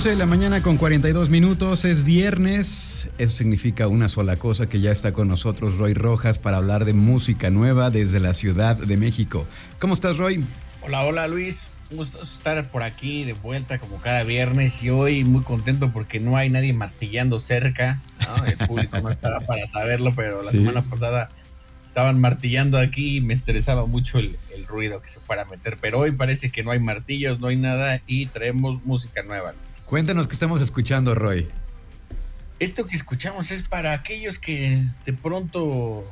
11 de la mañana con 42 minutos, es viernes. Eso significa una sola cosa, que ya está con nosotros Roy Rojas para hablar de música nueva desde la Ciudad de México. ¿Cómo estás, Roy? Hola, hola, Luis. Un gusto estar por aquí de vuelta como cada viernes y hoy muy contento porque no hay nadie martillando cerca. El público no estará para saberlo, pero la semana pasada estaban martillando aquí y me estresaba mucho el, ruido que se fuera a meter. Pero hoy parece que no hay martillos, no hay nada y traemos música nueva. Cuéntanos qué estamos escuchando, Roy. Esto que escuchamos es para aquellos que de pronto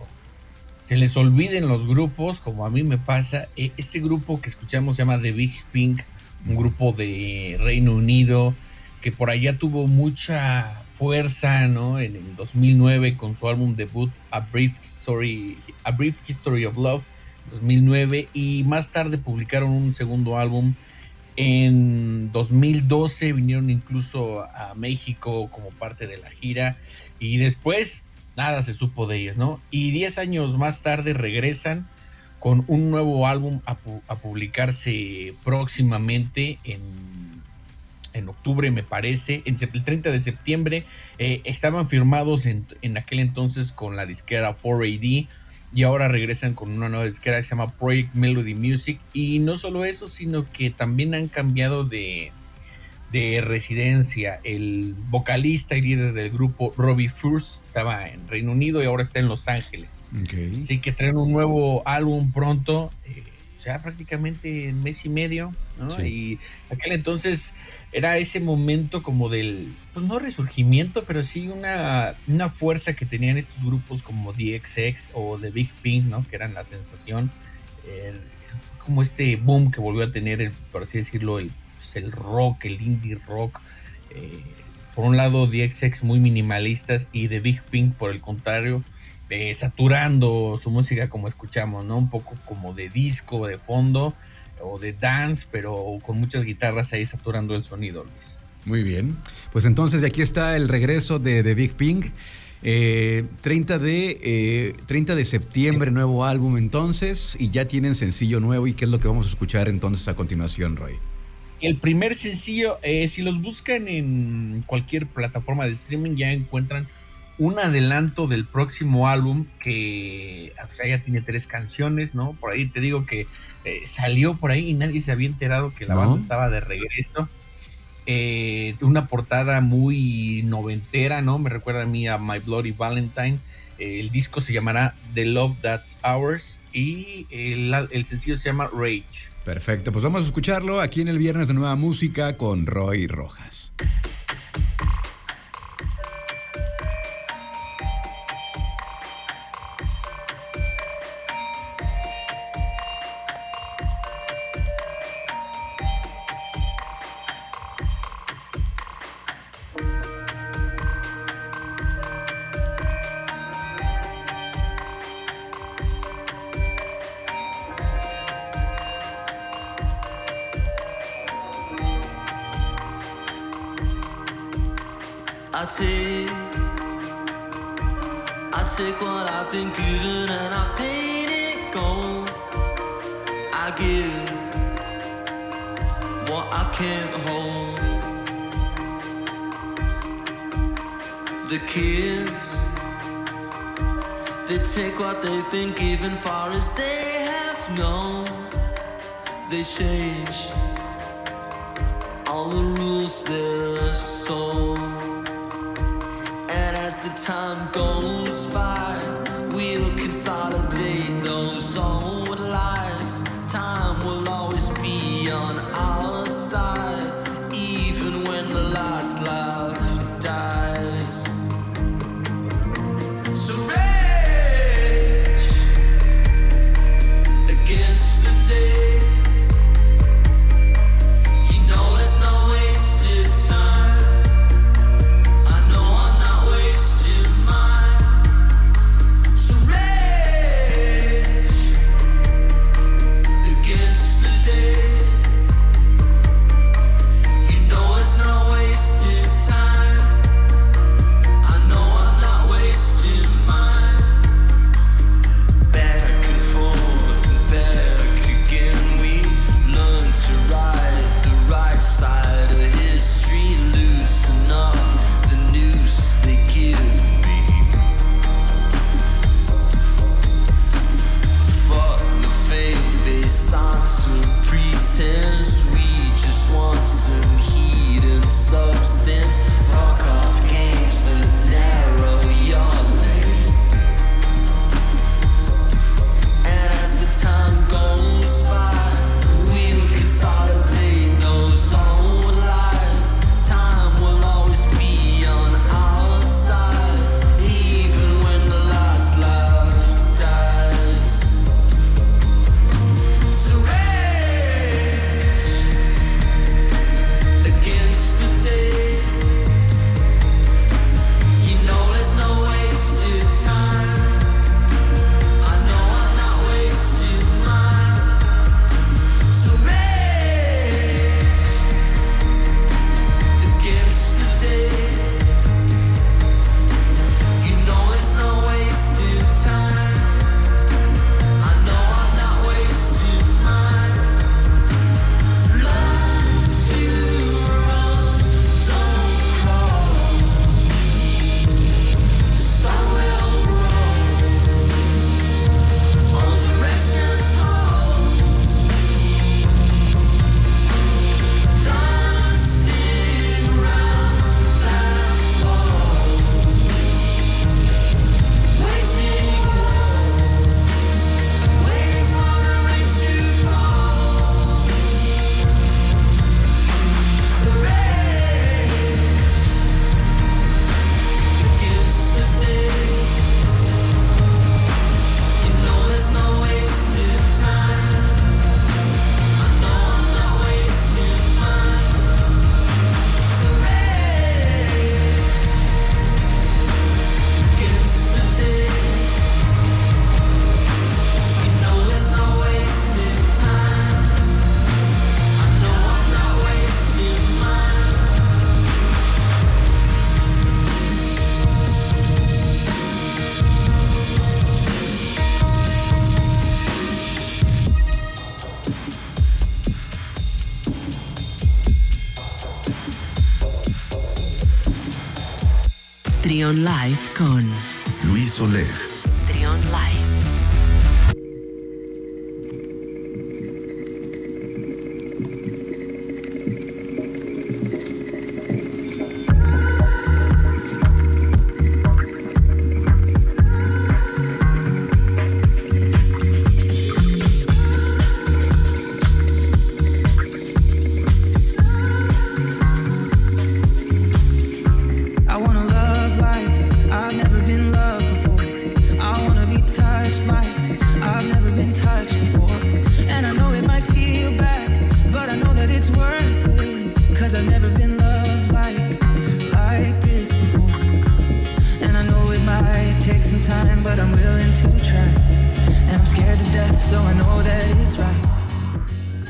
se les olviden los grupos, como a mí me pasa. E, este grupo que escuchamos se llama The Big Pink, un grupo de Reino Unido que por allá tuvo mucha fuerza, ¿no? En el 2009 con su álbum debut A Brief Story, A Brief History of Love, 2009 y más tarde publicaron un segundo álbum en 2012 vinieron incluso a México como parte de la gira y después nada se supo de ellos, ¿no? Y 10 años más tarde regresan con un nuevo álbum a, publicarse próximamente en en octubre, me parece, en el 30 de septiembre, eh, estaban firmados en, aquel entonces con la disquera 4AD y ahora regresan con una nueva disquera que se llama Project Melody Music. Y no solo eso, sino que también han cambiado de, de residencia. El vocalista y líder del grupo, Robbie Furst, estaba en Reino Unido y ahora está en Los Ángeles. Así que traen un nuevo álbum pronto. Eh, ya prácticamente en mes y medio, ¿no? Y aquel entonces era ese momento como del, pues no resurgimiento, pero sí una, una fuerza que tenían estos grupos como DXX o The Big Pink, ¿no? Que eran la sensación, como este boom que volvió a tener, el, por así decirlo, el, pues el rock, el indie rock. Eh, por un lado, DXX muy minimalistas y The Big Pink, por el contrario, eh, saturando su música como escuchamos, ¿no? Un poco como de disco de fondo o de dance, pero con muchas guitarras ahí saturando el sonido, Luis. Muy bien. Pues entonces aquí está el regreso de, The Big Pink. 30, eh, de, 30 eh, de septiembre, nuevo álbum entonces, y ya tienen sencillo nuevo. ¿Y qué es lo que vamos a escuchar entonces a continuación, Roy? El primer sencillo, si los buscan en cualquier plataforma de streaming, ya encuentran un adelanto del próximo álbum que ya tiene tres canciones, ¿no? Por ahí te digo que eh, salió por ahí y nadie se había enterado que la banda estaba de regreso. Eh, una portada muy noventera, ¿no? Me recuerda a mí a My Bloody Valentine. Eh, el disco se llamará The Love That's Ours y el, el sencillo se llama Rage. Perfecto, pues vamos a escucharlo aquí en el Viernes de Nueva Música con Roy Rojas.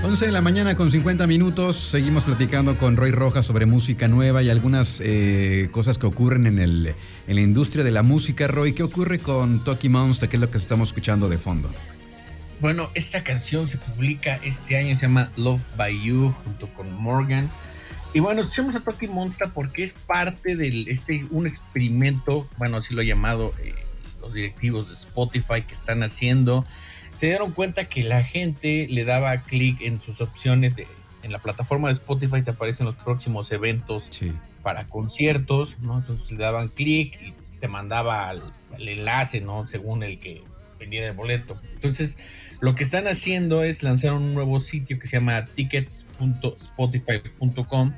11 de la mañana con 50 minutos. Seguimos platicando con Roy Rojas sobre música nueva y algunas eh, cosas que ocurren en, el, en la industria de la música. Roy, ¿qué ocurre con Toki Monster, que es lo que estamos escuchando de fondo? Bueno, esta canción se publica este año, se llama Love by You, junto con Morgan. Y bueno, escuchemos a Toki Monster porque es parte de este, un experimento, bueno, así lo ha llamado eh, los directivos de Spotify que están haciendo. Se dieron cuenta que la gente le daba clic en sus opciones de, en la plataforma de Spotify, te aparecen los próximos eventos Sí. para conciertos, ¿no? Entonces le daban clic y te mandaba al, al enlace, ¿no? Según el que vendía el boleto. Entonces, lo que están haciendo es lanzar un nuevo sitio que se llama tickets.spotify.com,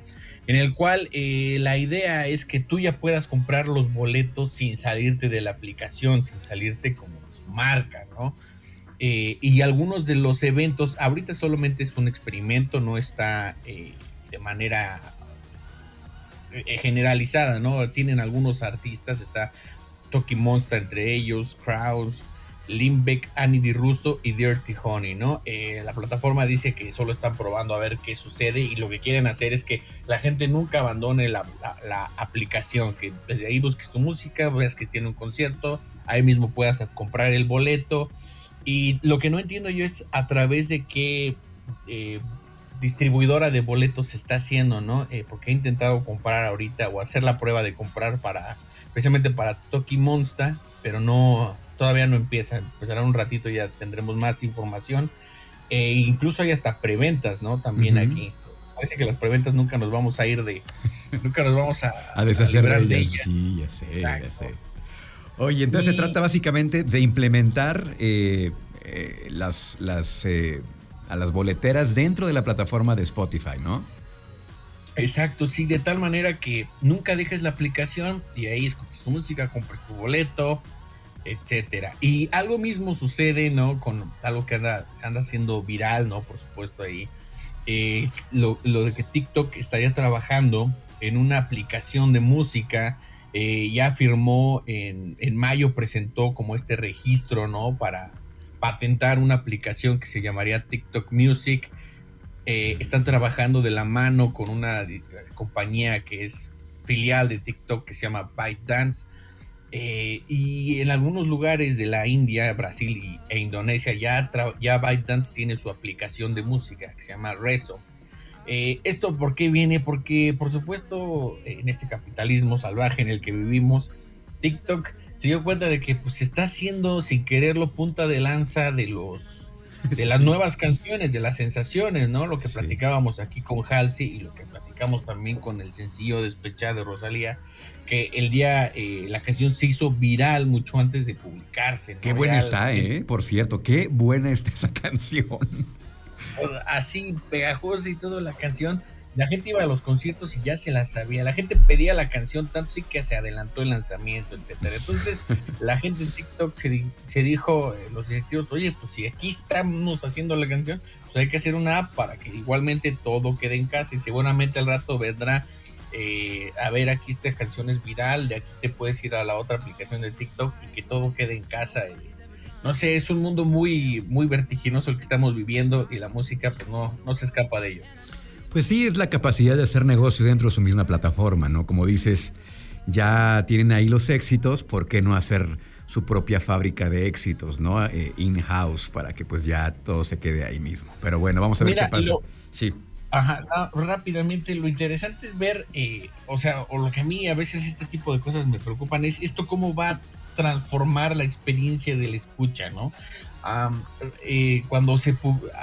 en el cual eh, la idea es que tú ya puedas comprar los boletos sin salirte de la aplicación, sin salirte como su marca, ¿no? Eh, y algunos de los eventos, ahorita solamente es un experimento, no está eh, de manera eh, generalizada, ¿no? Tienen algunos artistas, está Toki Monster entre ellos, Kraus, Limbeck, Annie Di Russo y Dirty Honey, ¿no? Eh, la plataforma dice que solo están probando a ver qué sucede y lo que quieren hacer es que la gente nunca abandone la- la aplicación, que desde ahí busques tu música, veas que tiene un concierto, ahí mismo puedas comprar el boleto. Y lo que no entiendo yo es a través de qué eh, distribuidora de boletos se está haciendo, ¿no? Eh, porque he intentado comprar ahorita o hacer la prueba de comprar para, precisamente para Toki Monster, pero no, todavía no empieza. Empezará un ratito y ya tendremos más información. e incluso hay hasta preventas, ¿no? También aquí. Parece que las preventas nunca nos vamos a ir de, nunca nos vamos a, A deshacer librar de ellas. Sí, ya sé, ya sé. Oye, entonces Y- se trata básicamente de implementar eh, eh, las, las, eh, a las boleteras dentro de la plataforma de Spotify, ¿no? Exacto, sí, de tal manera que nunca dejes la aplicación y ahí escuchas tu música, compras tu boleto, etcétera. Y algo mismo sucede, ¿no? Con algo que anda, anda siendo viral, ¿no? Por supuesto ahí. Eh, lo, lo de que TikTok estaría trabajando en una aplicación de música. Eh, ya firmó en, en mayo, presentó como este registro, ¿no? Para patentar una aplicación que se llamaría TikTok Music. Eh, están trabajando de la mano con una compañía que es filial de TikTok que se llama ByteDance. Eh, y en algunos lugares de la India, Brasil y- e Indonesia ya, ya ByteDance tiene su aplicación de música que se llama Rezo. Eh, ¿Esto por qué viene? Porque, por supuesto, en este capitalismo salvaje en el que vivimos, TikTok se dio cuenta de que pues, se está haciendo sin quererlo punta de lanza de los de las nuevas canciones, de las sensaciones, ¿no? Lo que Sí. platicábamos aquí con Halsey y lo que platicamos también con el sencillo Despechada de Rosalía, que el día eh, la canción se hizo viral mucho antes de publicarse. ¿no? Qué buena está, ¿eh? Por cierto, qué buena está esa canción. Así pegajosa y toda la canción. La gente iba a los conciertos y ya se la sabía. La gente pedía la canción tanto sí que se adelantó el lanzamiento, etcétera. Entonces, la gente en TikTok se, di- se dijo, eh, los directivos, oye, pues si aquí estamos haciendo la canción, pues hay que hacer una app para que igualmente todo quede en casa y seguramente al rato vendrá, eh, a ver, aquí esta canción es viral, de aquí te puedes ir a la otra aplicación de TikTok y que todo quede en casa. y, no sé, es un mundo muy, muy vertiginoso el que estamos viviendo y la música pues no, no se escapa de ello. Pues sí, es la capacidad de hacer negocio dentro de su misma plataforma, ¿no? Como dices, ya tienen ahí los éxitos, ¿por qué no hacer su propia fábrica de éxitos, ¿no? Eh, In-house, para que pues ya todo se quede ahí mismo. Pero bueno, vamos a ver Mira, qué pasa. lo- Sí. Ajá, ah, rápidamente, lo interesante es ver, eh, o sea, o lo que a mí a veces este tipo de cosas me preocupan es esto cómo va transformar la experiencia del escucha, ¿no? Eh, cuando se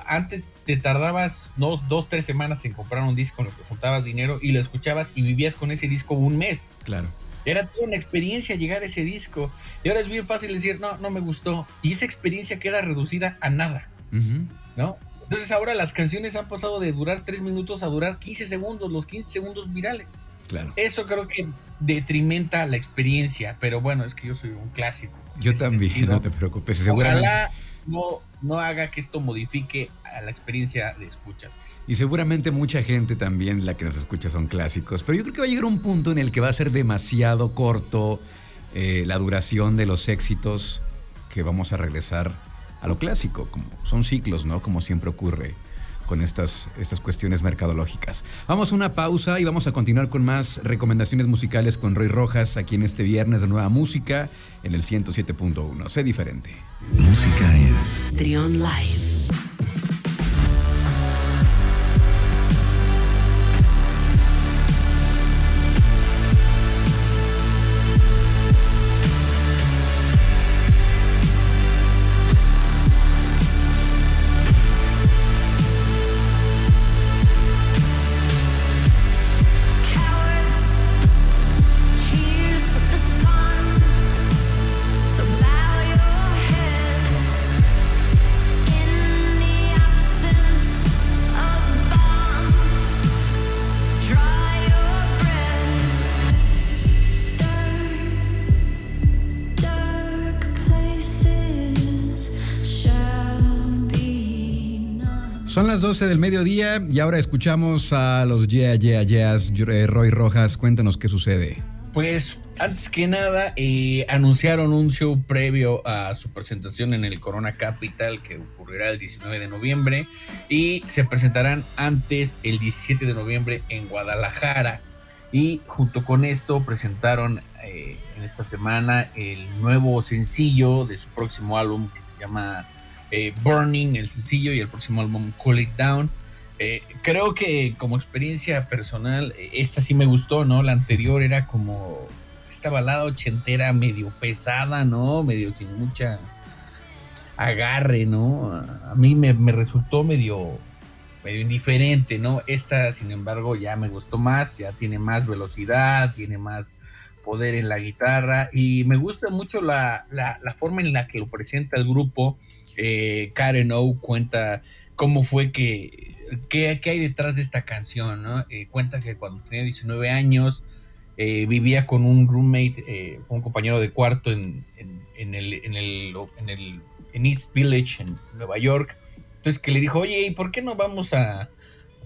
antes te tardabas dos, dos, tres semanas en comprar un disco en lo que juntabas dinero y lo escuchabas y vivías con ese disco un mes. Claro. Era toda una experiencia llegar a ese disco. Y ahora es bien fácil decir, no, no me gustó. Y esa experiencia queda reducida a nada. ¿no? Entonces ahora las canciones han pasado de durar 3 minutos a durar 15 segundos, los 15 segundos virales. Claro. Eso creo que detrimenta la experiencia, pero bueno, es que yo soy un clásico. Yo también, sentido. no te preocupes. Seguramente. Ojalá no, no haga que esto modifique a la experiencia de escucha. Y seguramente mucha gente también, la que nos escucha, son clásicos. Pero yo creo que va a llegar un punto en el que va a ser demasiado corto eh, la duración de los éxitos que vamos a regresar a lo clásico. Como son ciclos, ¿no? Como siempre ocurre con estas, estas cuestiones mercadológicas. Vamos a una pausa y vamos a continuar con más recomendaciones musicales con Roy Rojas aquí en este viernes de Nueva Música en el 107.1. Sé diferente. Música en Trion Live. 12 del mediodía y ahora escuchamos a los Yeah Yeah Yeahs. Eh, Roy Rojas, cuéntanos qué sucede. Pues antes que nada, eh, anunciaron un show previo a su presentación en el Corona Capital que ocurrirá el 19 de noviembre y se presentarán antes el 17 de noviembre en Guadalajara. Y junto con esto presentaron eh, en esta semana el nuevo sencillo de su próximo álbum que se llama eh, Burning, el sencillo, y el próximo álbum Cool It Down. Eh, creo que como experiencia personal, eh, esta sí me gustó, ¿no? La anterior era como esta balada ochentera medio pesada, ¿no? Medio sin mucha agarre, ¿no? A mí me, resultó medio, medio indiferente, ¿no? Esta, sin embargo, ya me gustó más, ya tiene más velocidad, tiene más poder en la guitarra y me gusta mucho la, la, la forma en la que lo presenta el grupo. Eh, Karen O cuenta cómo fue que, qué, hay detrás de esta canción, ¿no? Eh, cuenta que cuando tenía 19 años eh, vivía con un roommate, eh, un compañero de cuarto en, en- en el, en, el, en el en East Village, en Nueva York. Entonces que le dijo, oye, ¿y por qué no vamos a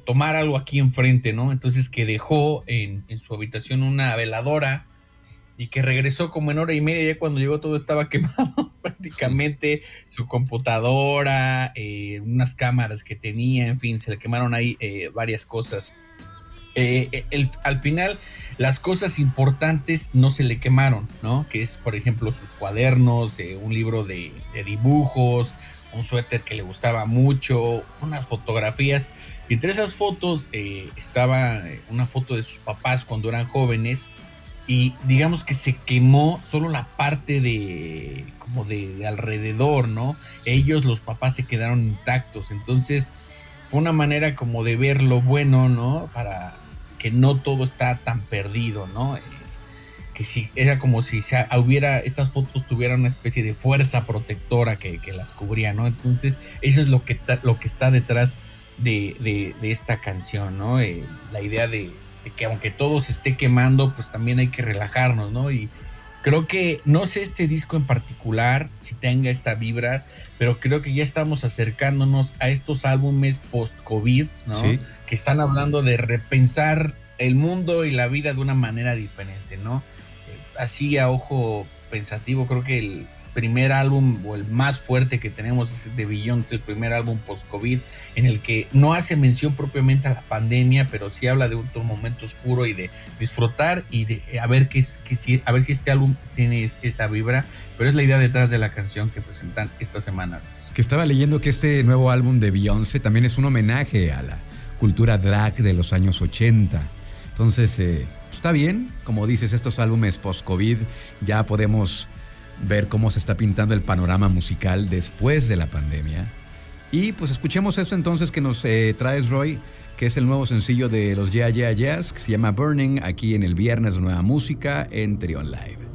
tomar algo aquí enfrente, no? Entonces que dejó en, en su habitación una veladora y que regresó como en hora y media, ya cuando llegó todo estaba quemado prácticamente, su computadora, eh, unas cámaras que tenía, en fin, se le quemaron ahí eh, varias cosas. Eh, el- al final, las cosas importantes no se le quemaron, ¿no? Que es, por ejemplo, sus cuadernos, eh, un libro de, dibujos, un suéter que le gustaba mucho, unas fotografías. Y entre esas fotos eh, estaba eh, una foto de sus papás cuando eran jóvenes y digamos que se quemó solo la parte de como de, de alrededor, ¿no? Ellos, los papás, se quedaron intactos. Entonces, fue una manera como de ver lo bueno, ¿no? Para que no todo está tan perdido, ¿no? Eh, que si era como si se hubiera, estas fotos tuvieran una especie de fuerza protectora que, las cubría, ¿no? Entonces, eso es lo que, lo que está detrás de, de- de esta canción, ¿no? Eh, la idea de, de que aunque todo se esté quemando, pues también hay que relajarnos, ¿no? Y creo que, no sé este disco en particular, si tenga esta vibra, pero creo que ya estamos acercándonos a estos álbumes post-COVID, ¿no? Sí. Que están hablando de repensar el mundo y la vida de una manera diferente, ¿no? Eh, Así a ojo pensativo, creo que el primer álbum o el más fuerte que tenemos de Beyoncé, el primer álbum post-COVID, en el que no hace mención propiamente a la pandemia, pero sí habla de otro momento oscuro y de disfrutar y de a ver qué si, a ver si este álbum tiene es- esa vibra, pero es la idea detrás de la canción que presentan esta semana. Que estaba leyendo que este nuevo álbum de Beyoncé también es un homenaje a la cultura drag de los años 80. Entonces, eh, está bien, como dices, estos álbumes post-COVID ya podemos ver cómo se está pintando el panorama musical después de la pandemia. Y pues escuchemos esto entonces que nos eh, traes, Roy, que es el nuevo sencillo de los Yeah Yeah Yeahs, que se llama Burning, aquí en el viernes Nueva Música en Trion Live.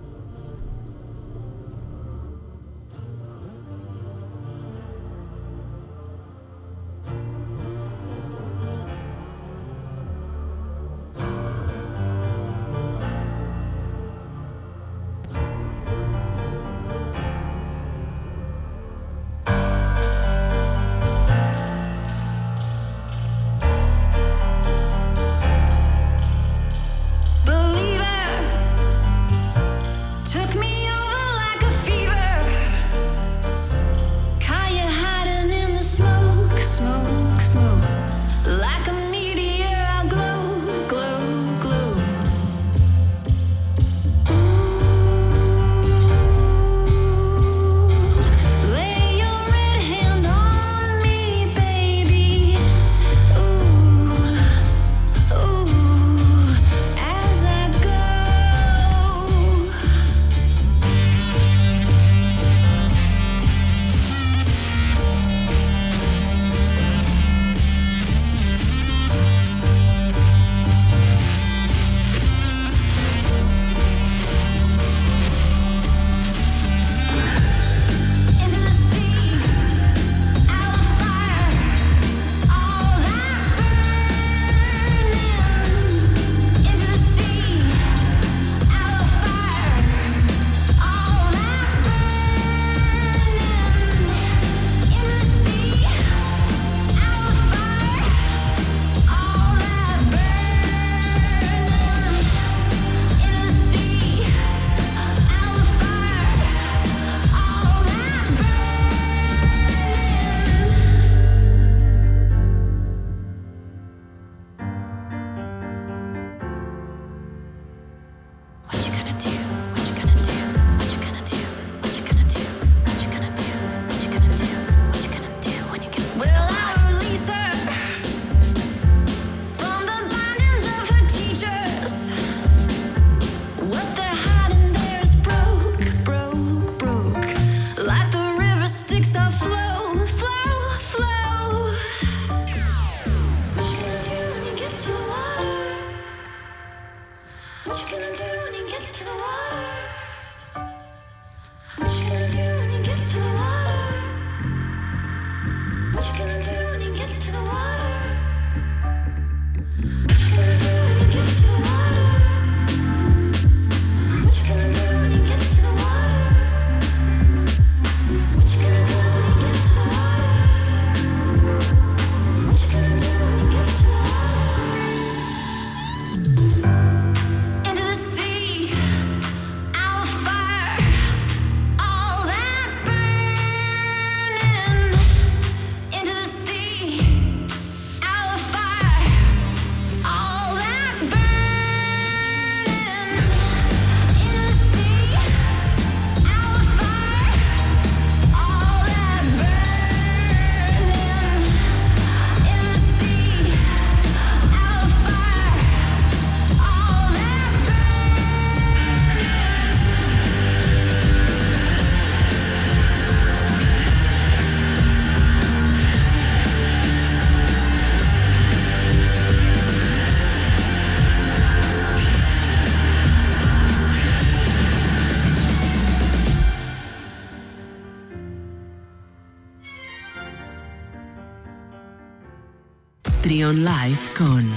Live con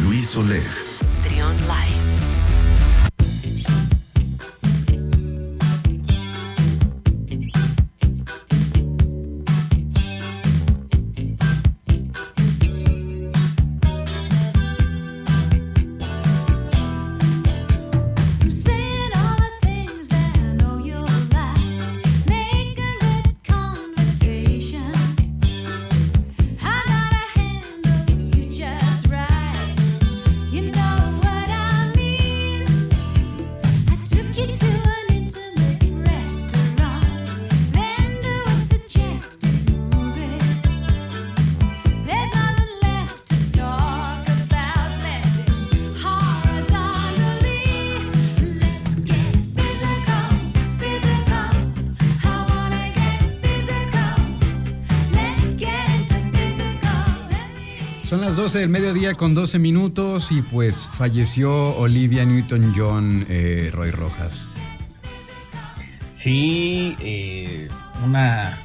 Luis Oleg. 12 del mediodía con 12 minutos y pues falleció Olivia Newton-John eh, Roy Rojas. Sí, eh, una.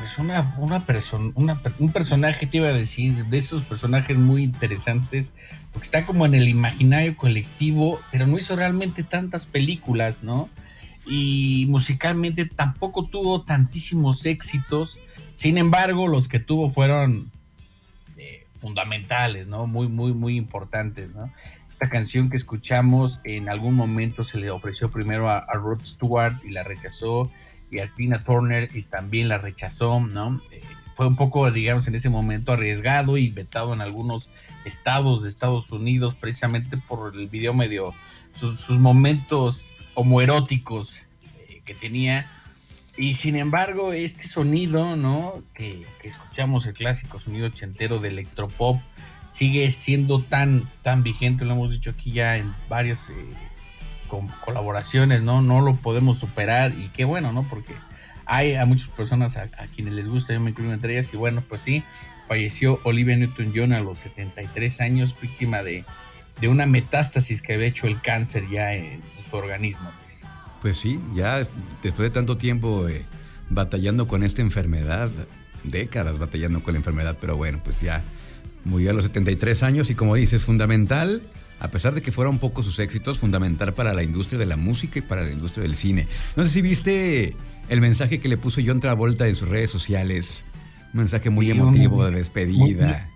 Pues una, una persona, un personaje, te iba a decir, de esos personajes muy interesantes, porque está como en el imaginario colectivo, pero no hizo realmente tantas películas, ¿no? Y musicalmente tampoco tuvo tantísimos éxitos. Sin embargo, los que tuvo fueron fundamentales, ¿no? Muy, muy, muy importantes, ¿no? Esta canción que escuchamos en algún momento se le ofreció primero a, a Rod Stewart y la rechazó, y a Tina Turner y también la rechazó, ¿no? Eh, fue un poco, digamos, en ese momento arriesgado y vetado en algunos estados de Estados Unidos, precisamente por el video medio, sus, momentos homoeróticos eh, que tenía. Y sin embargo, este sonido, ¿no? Que, escuchamos, el clásico sonido ochentero de electropop, sigue siendo tan, tan vigente, lo hemos dicho aquí ya en varias eh, colaboraciones, ¿no? No lo podemos superar y qué bueno, ¿no? Porque hay a muchas personas a, quienes les gusta, yo me incluyo entre ellas, y bueno, pues sí, falleció Olivia Newton-John a los 73 años, víctima de, de una metástasis que había hecho el cáncer ya en su organismo. Pues. Sí, ya después de tanto tiempo eh, batallando con esta enfermedad, décadas batallando con la enfermedad, pero bueno, pues ya murió a los 73 años y como dices, fundamental, a pesar de que fueron pocos sus éxitos, fundamental para la industria de la música y para la industria del cine. No sé si viste el mensaje que le puso John Travolta en sus redes sociales, un mensaje muy Sí, emotivo de despedida.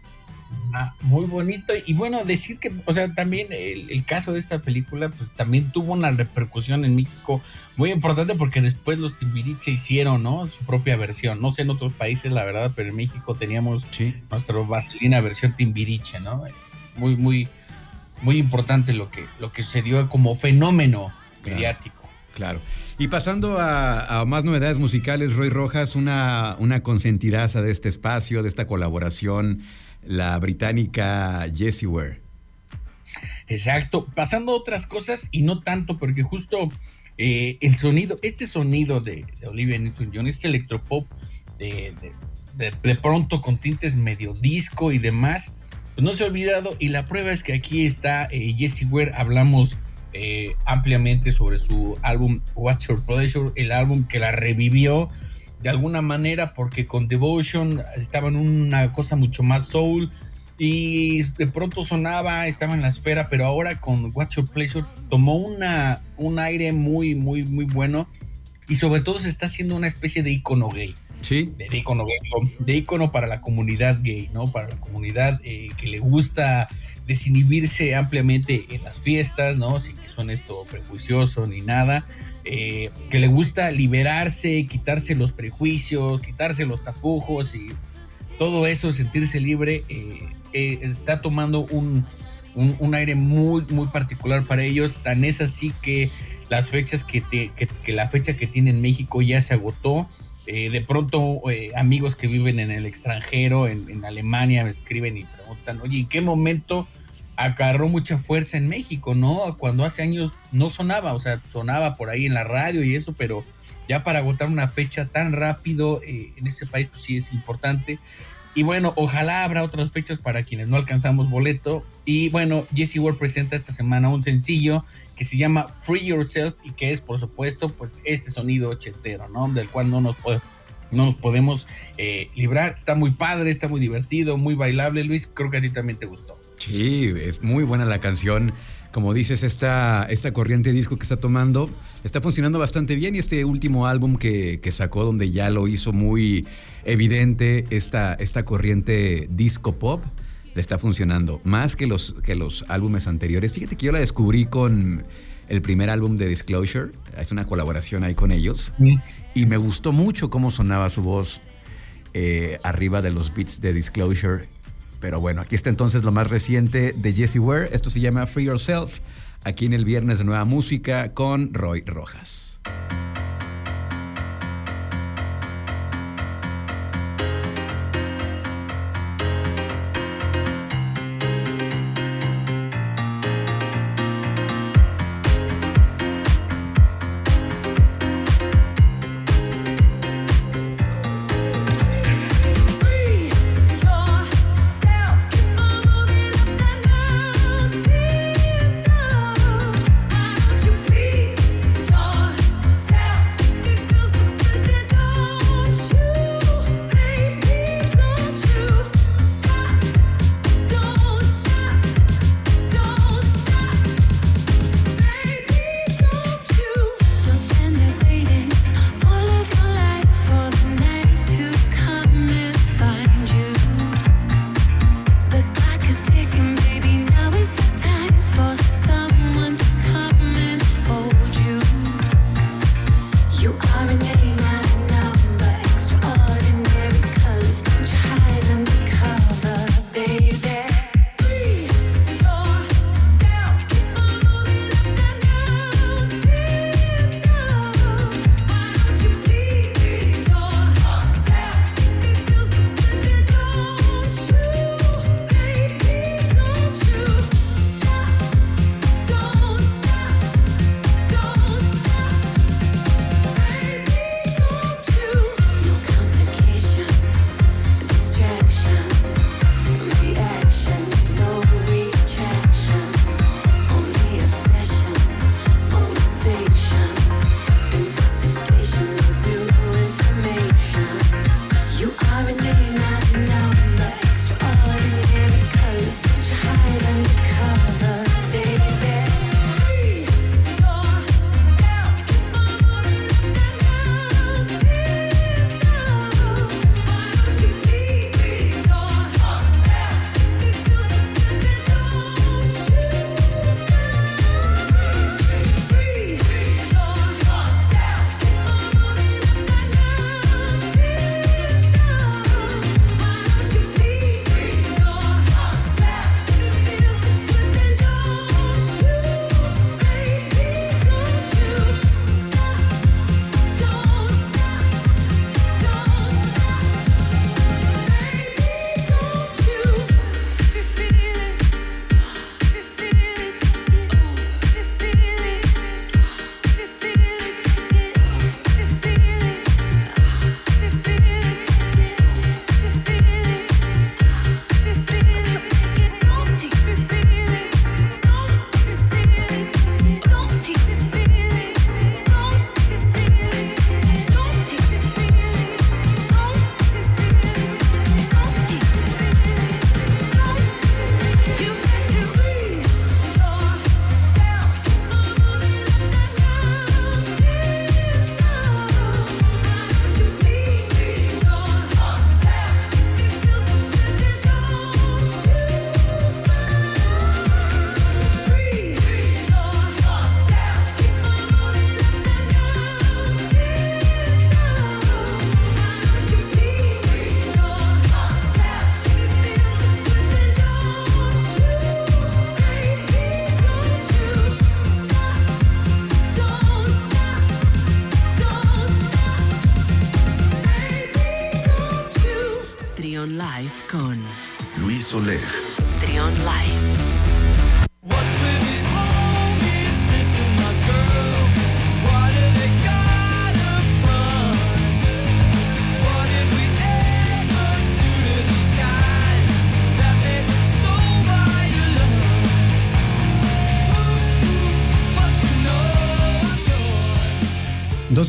Ah, muy bonito. Y bueno, decir que, o sea, también el, el caso de esta película, pues también tuvo una repercusión en México muy importante porque después los Timbiriche hicieron, ¿no? Su propia versión. No sé en otros países, la verdad, pero en México teníamos Sí. nuestra vaselina versión Timbiriche, ¿no? Muy, muy, muy importante lo que, lo que se dio como fenómeno mediático. Claro. Y pasando a, más novedades musicales, Roy Rojas, una, una consentidaza de este espacio, de esta colaboración, la británica Jessie Ware. Exacto, pasando a otras cosas y no tanto, porque justo eh, el sonido, este sonido de, de Olivia Newton-John, este electropop de- de pronto con tintes medio disco y demás, pues no se ha olvidado y la prueba es que aquí está eh, Jessie Ware, hablamos eh, ampliamente sobre su álbum What's Your Pleasure, el álbum que la revivió de alguna manera porque con Devotion estaba en una cosa mucho más soul y de pronto sonaba, estaba en la esfera, pero ahora con What's Your Pleasure tomó una, un aire muy, muy, muy bueno y sobre todo se está haciendo una especie de icono gay Sí. de, icono gay, de icono para la comunidad gay, ¿no? Para la comunidad eh, que le gusta desinhibirse ampliamente en las fiestas, ¿no? Sin que son esto prejuicioso ni nada. eh, que le gusta liberarse, quitarse los prejuicios, quitarse los tapujos y todo eso, sentirse libre, eh, eh, está tomando un, un, un aire muy, muy particular para ellos. Tan es así que las fechas que, te- que, la fecha que tiene en México ya se agotó. De pronto, amigos que viven en el extranjero, en, en Alemania, me escriben y preguntan, oye, ¿en qué momento agarró mucha fuerza en México, no? Cuando hace años no sonaba, o sea, sonaba por ahí en la radio y eso, pero ya para agotar una fecha tan rápido eh, en ese país, pues sí es importante. Y bueno, ojalá habrá otras fechas para quienes no alcanzamos boleto. Y bueno, Jesse Ward presenta esta semana un sencillo que se llama Free Yourself y que es, por supuesto, pues este sonido ochentero, ¿no? Del cual no nos, puede- no nos podemos eh, librar. Está muy padre, está muy divertido, muy bailable, Luis. Creo que a ti también te gustó. Sí, es muy buena la canción. Como dices, esta, esta corriente disco que está tomando está funcionando bastante bien y este último álbum que, que sacó donde ya lo hizo muy evidente esta, esta corriente disco pop le está funcionando más que los, que los álbumes anteriores. Fíjate que yo la descubrí con el primer álbum de Disclosure, es una colaboración ahí con ellos y me gustó mucho cómo sonaba su voz eh, arriba de los beats de Disclosure. Pero bueno, aquí está entonces lo más reciente de Jesse Ware. Esto se llama Free Yourself. Aquí en el viernes de Nueva Música con Roy Rojas.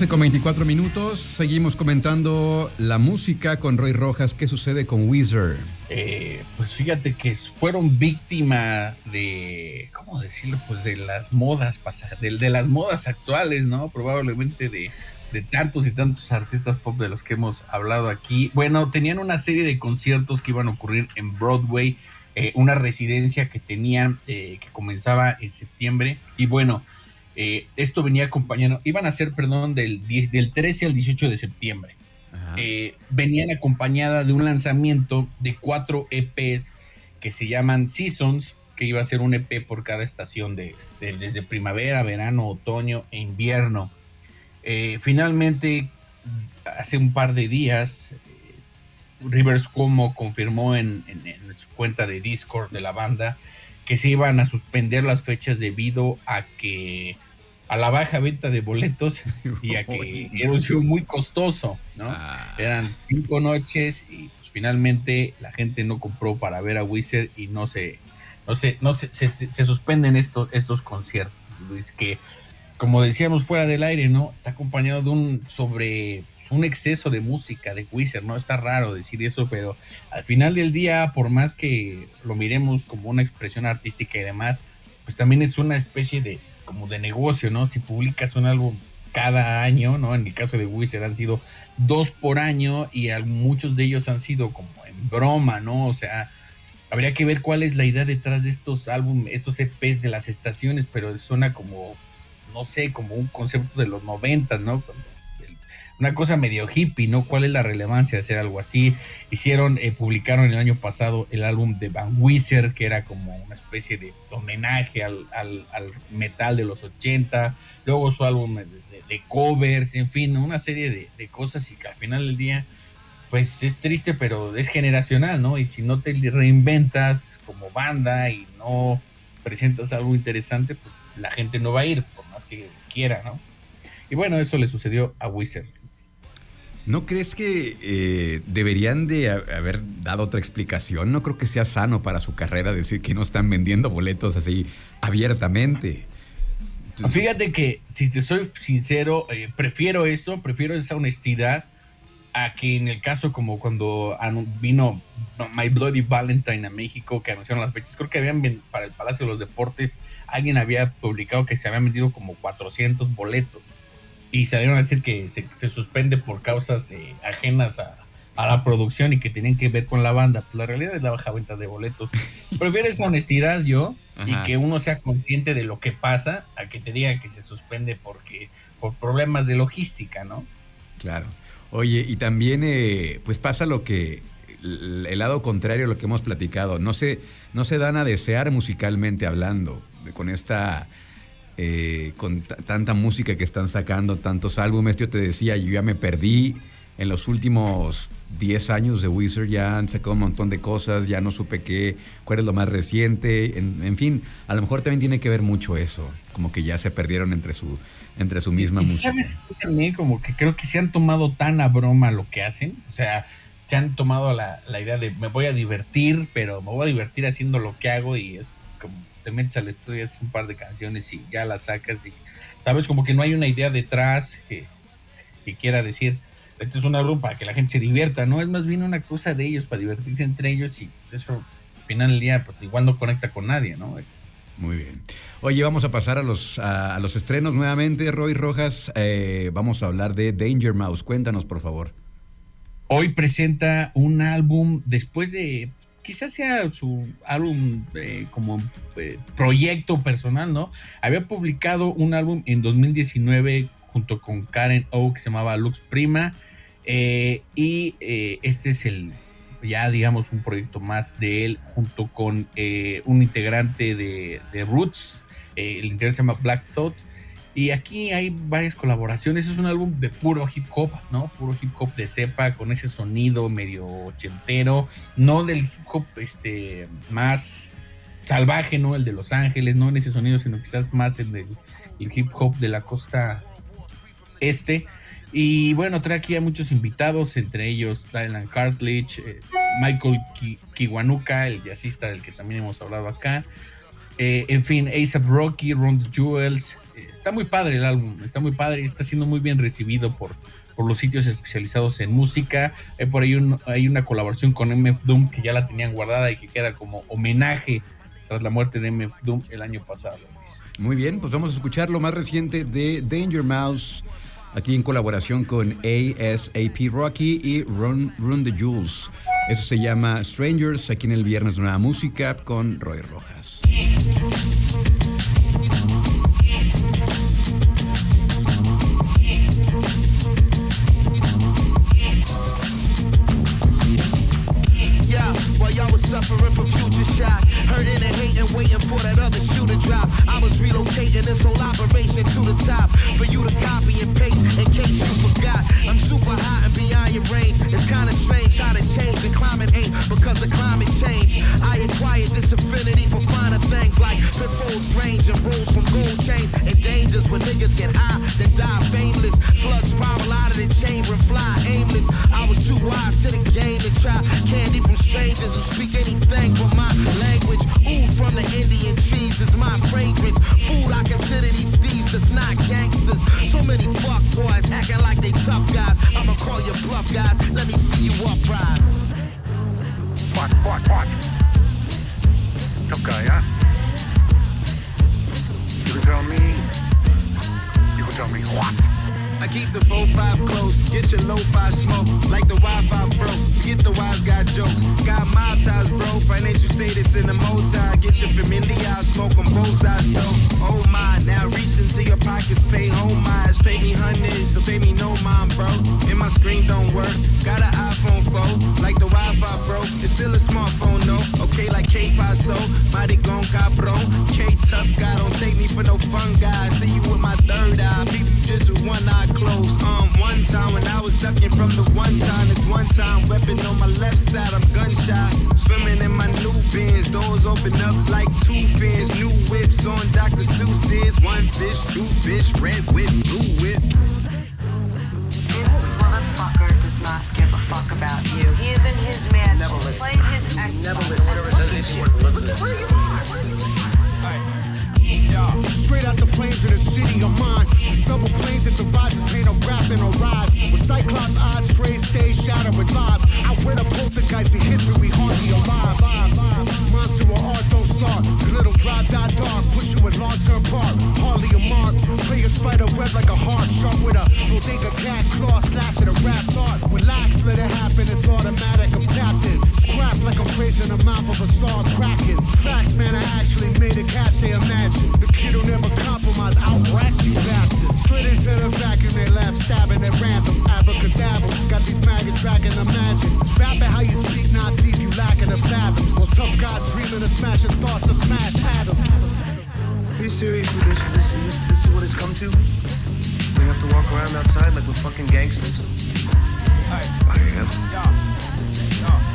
Con 24 minutos. Seguimos comentando la música con Roy Rojas. ¿Qué sucede con Weezer? Eh, pues fíjate que fueron víctima de, ¿cómo decirlo? Pues de las modas pasadas, de, de las modas actuales, ¿no? Probablemente de, de tantos y tantos artistas pop de los que hemos hablado aquí. Bueno, tenían una serie de conciertos que iban a ocurrir en Broadway, eh, una residencia que tenían, eh, que comenzaba en septiembre. Y bueno, eh, esto venía acompañado, iban a ser, perdón, del, 10 del 13 al 18 de septiembre eh, venían acompañada de un lanzamiento de cuatro EPs que se llaman Seasons, que iba a ser un EP por cada estación de, de- desde primavera, verano, otoño e invierno. Eh, finalmente, hace un par de días, Rivers Cuomo confirmó en, en- en su cuenta de Discord de la banda que se iban a suspender las fechas debido a que a la baja venta de boletos y a que era un show muy costoso, ¿no? Ah. Eran cinco noches y pues, finalmente la gente no compró para ver a Wizard y no se, no se, no se, se, suspenden estos, estos conciertos, Luis, que como decíamos fuera del aire, ¿no? Está acompañado de un sobre pues, un exceso de música de Wizard, ¿no? Está raro decir eso, pero al final del día, por más que lo miremos como una expresión artística y demás, pues también es una especie de como de negocio, ¿no? Si publicas un álbum cada año, ¿no? En el caso de Wizard han sido dos por año y muchos de ellos han sido como en broma, ¿no? O sea, habría que ver cuál es la idea detrás de estos álbumes, estos EPs de las estaciones, pero suena como, no sé, como un concepto de los 90, ¿no? Cuando Una cosa medio hippie, ¿no? ¿Cuál es la relevancia de hacer algo así? Hicieron, eh, publicaron el año pasado el álbum de Van Wieser, que era como una especie de homenaje al, al- al metal de los 80. Luego su álbum de covers, en fin, una serie de, de cosas y que al final del día, pues es triste, pero es generacional, ¿no? Y si no te reinventas como banda y no presentas algo interesante, pues la gente no va a ir, por más que quiera, ¿no? Y bueno, eso le sucedió a Wizard. ¿No crees que eh, deberían de ha- haber dado otra explicación? No creo que sea sano para su carrera decir que no están vendiendo boletos así abiertamente. Fíjate que, si te soy sincero, eh, prefiero eso, prefiero esa honestidad a que en el caso como cuando vino My Bloody Valentine a México, que anunciaron las fechas, creo que habían para el Palacio de los Deportes, alguien había publicado que se habían vendido como 400 boletos y salieron a decir que se, se suspende por causas eh, ajenas a, a la producción y que tenían que ver con la banda. Pues la realidad es la baja venta de boletos. Prefiero esa honestidad yo y que uno sea consciente de lo que pasa a que te diga que se suspende porque por problemas de logística, ¿no? Claro. Oye, y también eh, pues pasa lo que el lado contrario a lo que hemos platicado. No se, no se dan a desear musicalmente hablando con esta eh, con ta- tanta música que están sacando, tantos álbumes. Yo te decía, yo ya me perdí en los últimos 10 años de Wizard, ya han sacado un montón de cosas, ya no supe qué, cuál es lo más reciente. En, en fin, a lo mejor también tiene que ver mucho eso, como que ya se perdieron entre su, entre su misma y música. sabes qué también como que creo que se han tomado tan a broma lo que hacen, o sea, se han tomado la, la idea de me voy a divertir, pero me voy a divertir haciendo lo que hago y es como te metes al estudio, haces un par de canciones y ya las sacas y sabes como que no hay una idea detrás que, que quiera decir este es un álbum para que la gente se divierta, no es más bien una cosa de ellos para divertirse entre ellos y pues, eso al final del día pues igual no conecta con nadie, ¿no? Muy bien. Oye, vamos a pasar a los, a, a los estrenos nuevamente. Roy Rojas, eh, vamos a hablar de Danger Mouse. Cuéntanos, por favor. hoy presenta un álbum después de quizás sea su álbum eh, como eh, proyecto personal, ¿no? Había publicado un álbum en 2019 junto con Karen O que se llamaba Lux Prima eh, y este es el ya digamos un proyecto más de él junto con un integrante de, de Roots, el integrante se llama Black Thought Y aquí hay varias colaboraciones. Es un álbum de puro hip hop, ¿no? Puro hip hop de cepa, con ese sonido medio ochentero. No del hip hop este, más salvaje, ¿no? El de Los Ángeles, no en ese sonido, sino quizás más el, el hip hop de la costa este. Y bueno, trae aquí a muchos invitados, entre ellos Dylan Cartledge, eh, Michael Ki- Kiwanuka, el jazzista del que también hemos hablado acá. Eh, en fin, ASAP Rocky, Ron the Jewels. Está muy padre el álbum, está muy padre está siendo muy bien recibido por, por los sitios especializados en música. Hay por ahí hay una colaboración con MF Doom que ya la tenían guardada y que queda como homenaje tras la muerte de MF Doom el año pasado. Muy bien, pues vamos a escuchar lo más reciente de Danger Mouse, aquí en colaboración con ASAP Rocky y Run, Run the Jules. Eso se llama Strangers, aquí en el Viernes de Nueva Música con Roy Rojas. Suffering from future shock, hurting and hating, waiting for that other to drop. I was relocating this whole operation to the top for you to copy and paste in case you forgot. I'm super hot and beyond your range. It's kinda strange how to change and climate ain't because of climate change. I acquired this affinity for finer things like pitfalls, range, and rolls from gold chains and dangers when niggas get high, then die fameless. Slugs spiral out of the chamber and fly aimless. I was too wise to the game to try candy from strangers who speak anything but my language. Oud from the Indian trees is my fragrance. Food I consider these thieves that's not gangsters. So many fuck boys acting like they tough guys. I'ma call you bluff guys. Let me see you uprise. What, what, what? Tough guy, huh? You can tell me. You can tell me what? I keep the 4-5 close, get your lo-fi smoke. Like the Wi-Fi broke, forget the wise guy jokes. Got mob ties bro, financial status in the multi Get your I smoke on both sides though. Oh my, now reach into your pockets, pay homage Pay me hundreds, so pay me no mind bro. And my screen don't work, got an iPhone 4 Like the Wi-Fi broke, it's still a smartphone no Okay like K-Paso, mighty gon' cabron K-Tough guy, don't take me for no fun guy. See you with my third eye, you just with one eye closed. Um, one time when I was ducking from the one time, this one time weapon on my left side, I'm gunshot. Swimming in my new bins, doors open up like two fins. New whips on Dr. Seuss's. One fish, two fish, red whip, blue whip. This motherfucker does not give a fuck about you. He is in his man. Never listen. Played his Xbox. Never listen. Where you are? Yeah. Straight out the flames of the city of mine. Double planes at the rises, paint a rap and a rise. With Cyclops eyes, stray, stay shadow with live. I wear the poltergeist in history, hardly alive. Monster or art don't start. Little dry dot dark, put you in long term park. Hardly a mark. Play a spider web like a heart, sharp with a bodega cat claw, slash slashing a rat's art. Relax, let it happen, it's automatic. I'm tapped in. Scrap like I'm facing the mouth of a star cracking. Facts, man, I actually made a cache, imagine. The kid who never compromise, outracked you bastards. Straight into the vacuum, they laugh, stabbing at random. Abracadabra, got these maggots tracking imagine. Vapid how you speak, not deep, you lacking the fathoms. Well, tough guys dreaming of smashing thoughts of smash atoms. Are you serious with this? Is this, is this, this is what it's come to? We have to walk around outside like we're fucking gangsters? I am.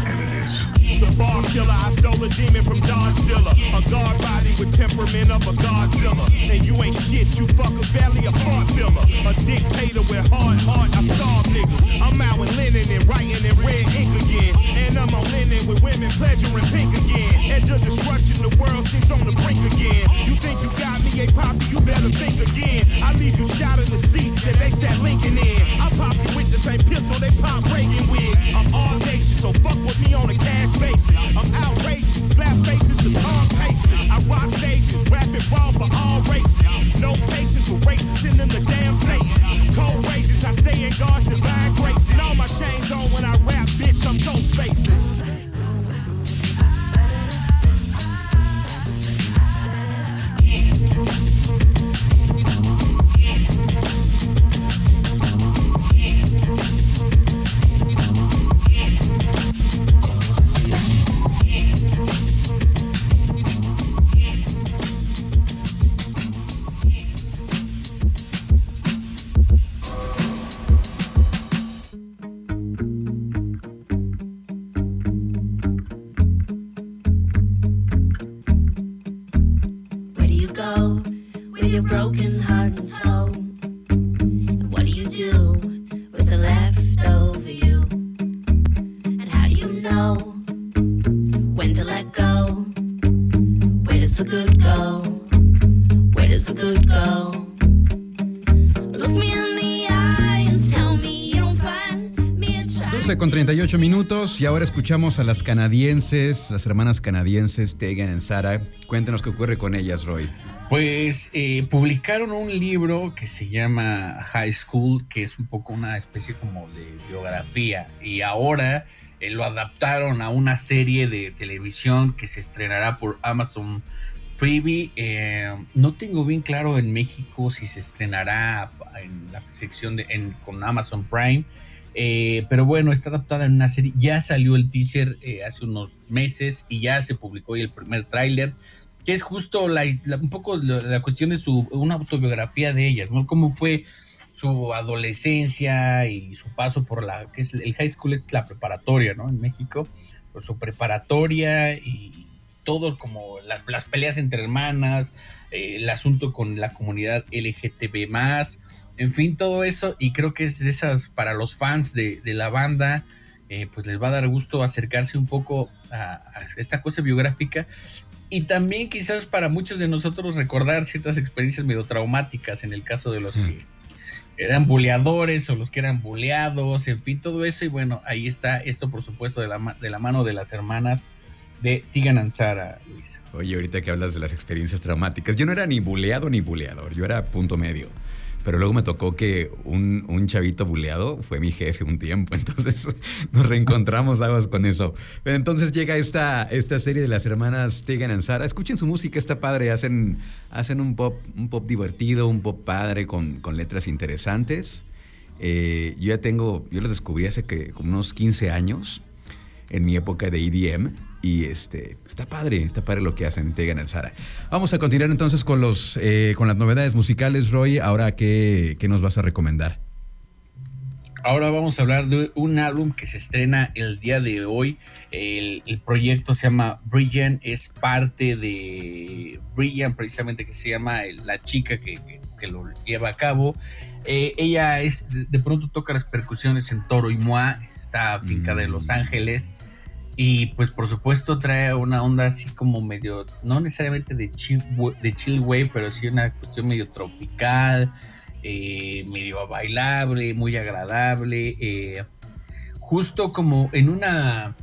And it is. The bar killer, I stole a demon from Dodge Dilla. A guard body with temperament of a Godzilla. And you ain't shit, you fuck a belly, a fart filler. A dictator with hard heart, I starve niggas. I'm out with linen and writing in red ink again. And I'm on linen with women pleasure and pink again. Edge of destruction, the world seems on the brink again. You think you got me, a poppy, you better think again. I leave you shot in the seat that they sat Lincoln in. I pop you with the same pistol they pop Reagan with. I'm all audacious, so fuck with me on the cash basis. I'm outrageous, slap faces to tongue tasters. I rock stages, rapping raw for all races. No patience for racists, them the damn Satan. Cold rages, I stay in God's divine grace. And all my chains on when I rap, bitch, I'm ghost facing. Does the good go? Where does the good go? Look me in the eye and tell me you don't find me attractive. 12 con 38 minutos y ahora escuchamos a las canadienses, las hermanas canadienses Tegan y Sara. Cuéntenos qué ocurre con ellas, Roy. Pues eh, publicaron un libro que se llama High School, que es un poco una especie como de biografía. Y ahora eh, lo adaptaron a una serie de televisión que se estrenará por Amazon Freebie. Eh, no tengo bien claro en México si se estrenará en la sección de con Amazon Prime. Eh, pero bueno, está adaptada en una serie. Ya salió el teaser eh, hace unos meses y ya se publicó el primer tráiler que es justo la, un poco la, la cuestión de su una autobiografía de ellas, ¿no? Cómo fue su adolescencia y su paso por la que es el high school es la preparatoria, ¿no? En México, por su preparatoria y todo como las, las peleas entre hermanas, eh, el asunto con la comunidad LGTB en fin, todo eso y creo que es de esas para los fans de, de la banda, eh, pues les va a dar gusto acercarse un poco a, a esta cosa biográfica y también quizás para muchos de nosotros recordar ciertas experiencias medio traumáticas en el caso de los que eran buleadores o los que eran buleados, en fin, todo eso. Y bueno, ahí está esto, por supuesto, de la, de la mano de las hermanas de Tigan and Sara, Luis. Oye, ahorita que hablas de las experiencias traumáticas, yo no era ni buleado ni buleador, yo era punto medio. Pero luego me tocó que un, chavito buleado fue mi jefe un tiempo, entonces nos reencontramos aguas con eso. Pero entonces llega esta, serie de las hermanas Tegan and Sara. Escuchen su música, está padre, hacen, un, pop, divertido, un pop padre con, con letras interesantes. Eh, yo ya tengo, yo los descubrí hace que como unos 15 años en mi época de EDM. Y este, está padre, está padre lo que hacen Tegan and Sara. Vamos a continuar entonces con, los, eh, con las novedades musicales, Roy. Ahora, ¿qué, qué nos vas a recomendar? Ahora vamos a hablar de un álbum que se estrena el día de hoy. El, el proyecto se llama Brilliant, es parte de Brilliant, precisamente que se llama la chica que, que- que lo lleva a cabo. Eh, ella es de, de pronto toca las percusiones en Toro y Moa, está afincada en Los Ángeles. Y pues por supuesto trae una onda así como medio, no necesariamente de chill, de chill wave, pero sí una cuestión medio tropical, eh, medio bailable, muy agradable. eh, justo como en una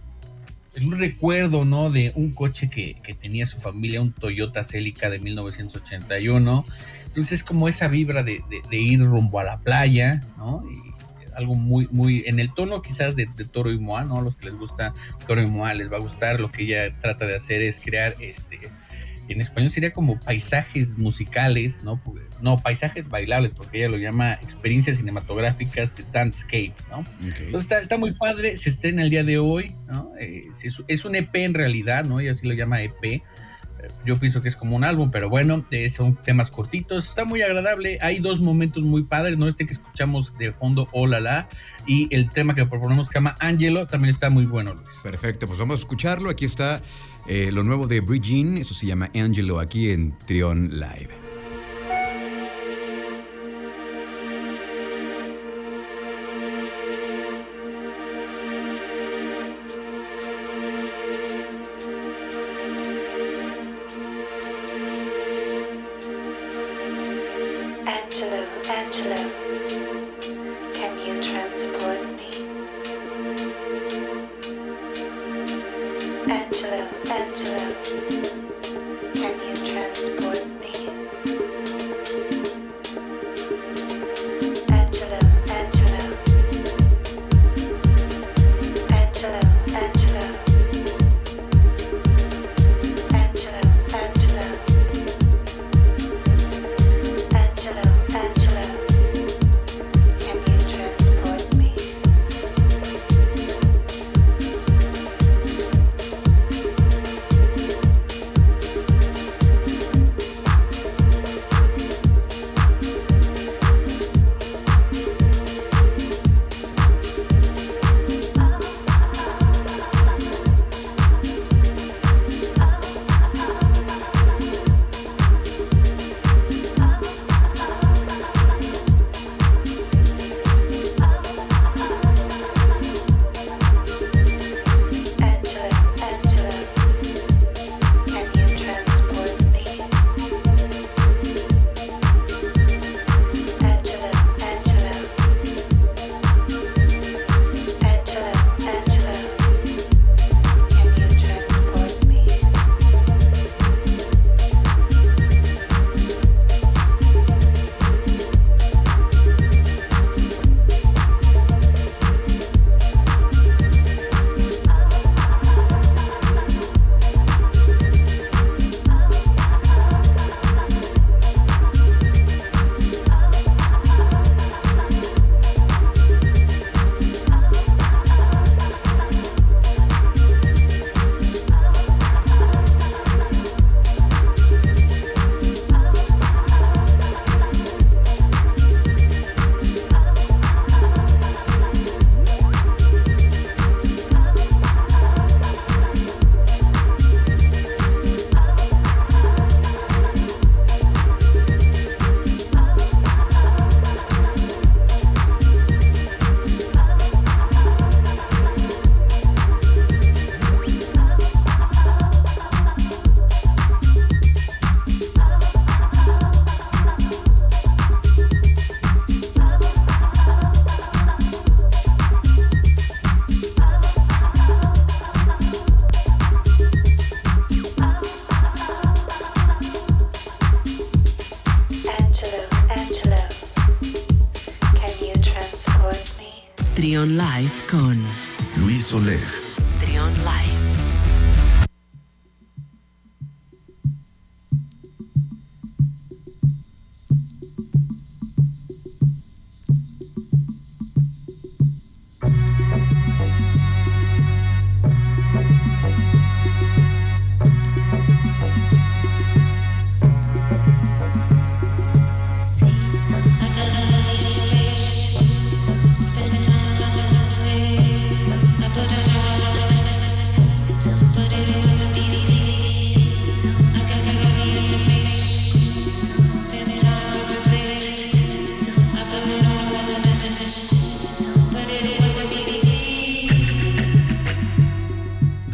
en un recuerdo, ¿no? De un coche que, que tenía su familia, un Toyota Celica de 1981. Entonces como esa vibra de, de- de ir rumbo a la playa, ¿no? Y algo muy, muy, en el tono quizás de, de Toro y Moa, ¿no? Los que les gusta Toro y Moa les va a gustar. Lo que ella trata de hacer es crear este, en español sería como paisajes musicales, ¿no? No, paisajes bailables, porque ella lo llama experiencias cinematográficas de Dandscape, ¿no? Entonces está, está muy padre, se estrena el día de hoy, ¿no? Eh, es, es un EP en realidad, ¿no? Ella sí lo llama EP. Yo pienso que es como un álbum, pero bueno, eh, son temas cortitos, está muy agradable. Hay dos momentos muy padres, ¿no? Este que escuchamos de fondo, Oh la la, y el tema que proponemos que llama Angelo, también está muy bueno, Luis. Perfecto, pues vamos a escucharlo. Aquí está eh, lo nuevo de Bridgin, eso se llama Angelo, aquí en Trion Live.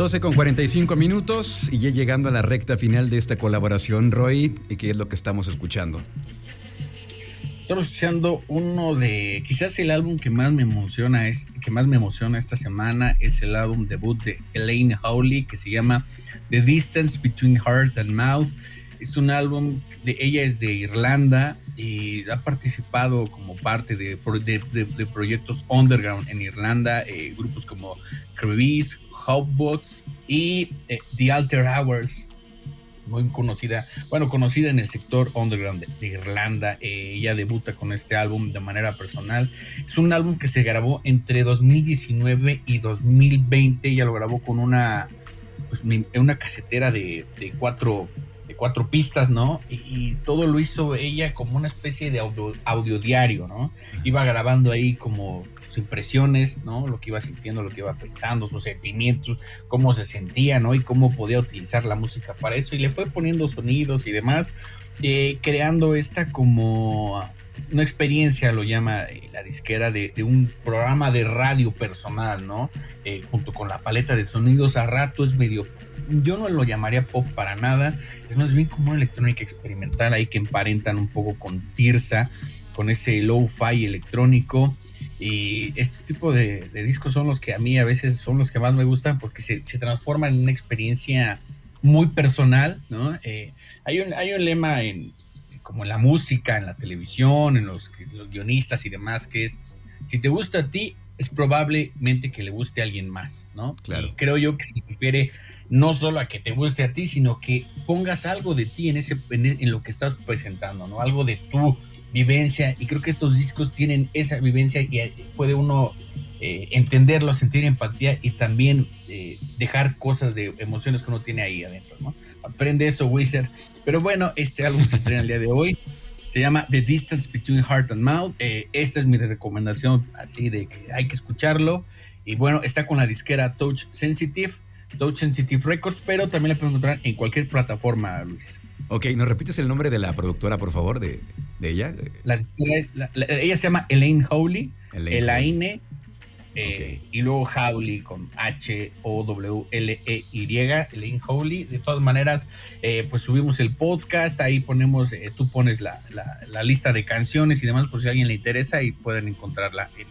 12 con 45 minutos y ya llegando a la recta final de esta colaboración, Roy, ¿y qué es lo que estamos escuchando? Estamos escuchando uno de quizás el álbum que más me emociona es que más me emociona esta semana es el álbum debut de Elaine Howley que se llama The Distance Between Heart and Mouth. Es un álbum de ella es de Irlanda y ha participado como parte de, pro- de- de- de proyectos underground en Irlanda, eh, grupos como Crevice, Hotbots y eh, The Alter Hours muy conocida, bueno, conocida en el sector underground de, Irlanda. Eh, ella debuta con este álbum de manera personal. Es un álbum que se grabó entre 2019 y 2020. Ella lo grabó con una, pues, una casetera de, cuatro, cuatro pistas, ¿no? Y, y todo lo hizo ella como una especie de audio, audiodiario, ¿no? Iba grabando ahí como sus impresiones, ¿no? Lo que iba sintiendo, lo que iba pensando, sus sentimientos, cómo se sentía, ¿no? Y cómo podía utilizar la música para eso. Y le fue poniendo sonidos y demás, eh, creando esta como una experiencia, lo llama eh, la disquera, de, de un programa de radio personal, ¿no? Eh, junto con la paleta de sonidos, a rato es medio... Yo no lo llamaría pop para nada, es más bien como una electrónica experimental ahí que emparentan un poco con Tirsa, con ese low-fi electrónico. Y este tipo de, discos son los que a mí a veces son los que más me gustan porque se, se transforman en una experiencia muy personal, ¿no? Eh, hay, un, hay un lema en, como en la música, en la televisión, en los, los guionistas y demás, que es, si te gusta a ti, es probablemente que le guste a alguien más, ¿no? Claro. Y creo yo que se refiere no solo a que te guste a ti, sino que pongas algo de ti en, ese, en, en lo que estás presentando, ¿no? Algo de tu vivencia. Y creo que estos discos tienen esa vivencia y eh, puede uno eh, entenderlo, sentir empatía y también eh, dejar cosas de emociones que uno tiene ahí adentro, ¿no? Aprende eso, Wizard. Pero bueno, este álbum se estrena el día de hoy. Se llama The Distance Between Heart and Mouth. Eh, esta es mi recomendación, así de que hay que escucharlo. Y bueno, está con la disquera Touch Sensitive, Touch Sensitive Records, pero también la pueden encontrar en cualquier plataforma, Luis. Ok, ¿nos repites el nombre de la productora, por favor, de, de ella? La la- la- ella se llama Elaine Howley, Elaine Elaine, eh, y luego Howley con H-O-W-L-E-Y, Elaine Howley. De todas maneras, eh, pues subimos el podcast, ahí ponemos, eh, tú pones la, la- la lista de canciones y demás, por si a alguien le interesa y pueden encontrarla en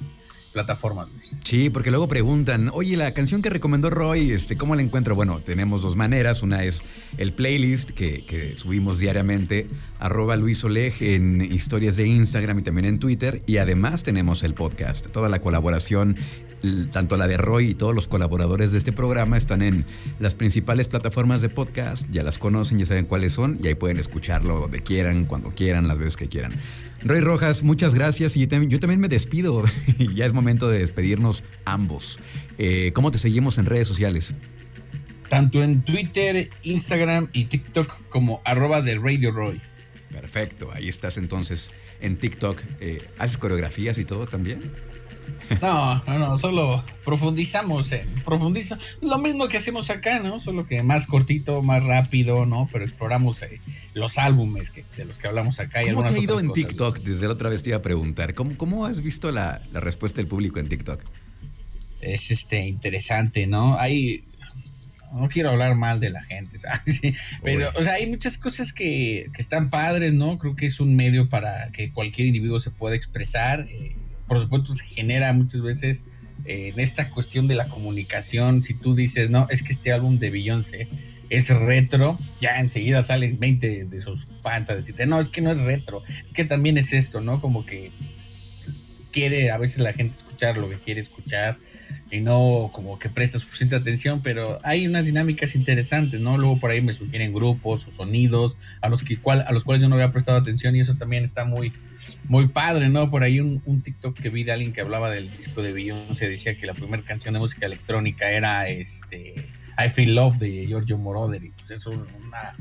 plataformas. Sí, porque luego preguntan, oye, la canción que recomendó Roy, este, ¿cómo la encuentro? Bueno, tenemos dos maneras. Una es el playlist que, subimos diariamente, arroba Luis Oleg en historias de Instagram y también en Twitter. Y además tenemos el podcast. Toda la colaboración, tanto la de Roy y todos los colaboradores de este programa están en las principales plataformas de podcast. Ya las conocen, ya saben cuáles son y ahí pueden escucharlo donde quieran, cuando quieran, las veces que quieran. Roy Rojas, muchas gracias y yo también, yo también me despido. ya es momento de despedirnos ambos. Eh, ¿Cómo te seguimos en redes sociales? Tanto en Twitter, Instagram y TikTok como arroba de Radio Roy. Perfecto, ahí estás entonces en TikTok. Eh, ¿Haces coreografías y todo también? No, no, no, solo profundizamos en profundizo. Lo mismo que hacemos acá, ¿no? Solo que más cortito, más rápido, ¿no? Pero exploramos eh, los álbumes que, de los que hablamos acá. Y ¿Cómo te ha ido en cosas. TikTok? Desde la otra vez te iba a preguntar. ¿Cómo, cómo has visto la, la respuesta del público en TikTok? Es este interesante, ¿no? Hay no quiero hablar mal de la gente, ¿sabes? Sí, pero, o sea, hay muchas cosas que, que están padres, ¿no? Creo que es un medio para que cualquier individuo se pueda expresar. eh, por supuesto, se genera muchas veces eh, en esta cuestión de la comunicación. Si tú dices, no, es que este álbum de Beyoncé es retro, ya enseguida salen 20 de sus fans a decirte, no, es que no es retro, es que también es esto, ¿no? Como que quiere a veces la gente escuchar lo que quiere escuchar y no como que presta suficiente atención, pero hay unas dinámicas interesantes, ¿no? Luego por ahí me sugieren grupos o sonidos a los, que, cual, a los cuales yo no había prestado atención y eso también está muy, muy padre, ¿no? Por ahí un, TikTok que vi de alguien que hablaba del disco de Beyoncé, decía que la primera canción de música electrónica era este I Feel Love de Giorgio Moroder y pues eso es una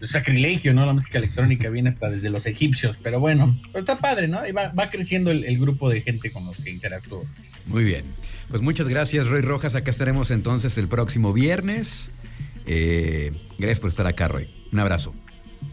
un sacrilegio, ¿no? La música electrónica viene hasta desde los egipcios, pero bueno, está padre, ¿no? Y va, va creciendo el, el grupo de gente con los que interactúo. Muy bien. Pues muchas gracias, Roy Rojas. Acá estaremos entonces el próximo viernes. Eh, gracias por estar acá, Roy. Un abrazo.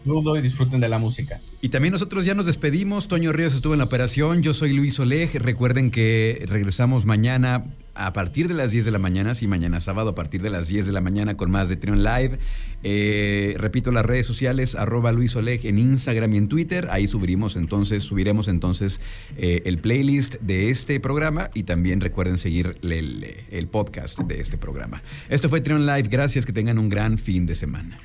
Saludo y disfruten de la música. Y también nosotros ya nos despedimos. Toño Ríos estuvo en la operación. Yo soy Luis Oleg. Recuerden que regresamos mañana a partir de las 10 de la mañana. Sí, mañana sábado a partir de las 10 de la mañana con más de Trion Live. Eh, repito las redes sociales, arroba Luis Oleg en Instagram y en Twitter. Ahí subiremos entonces, subiremos entonces eh, el playlist de este programa y también recuerden seguir el, el podcast de este programa. Esto fue Trion Live. Gracias, que tengan un gran fin de semana.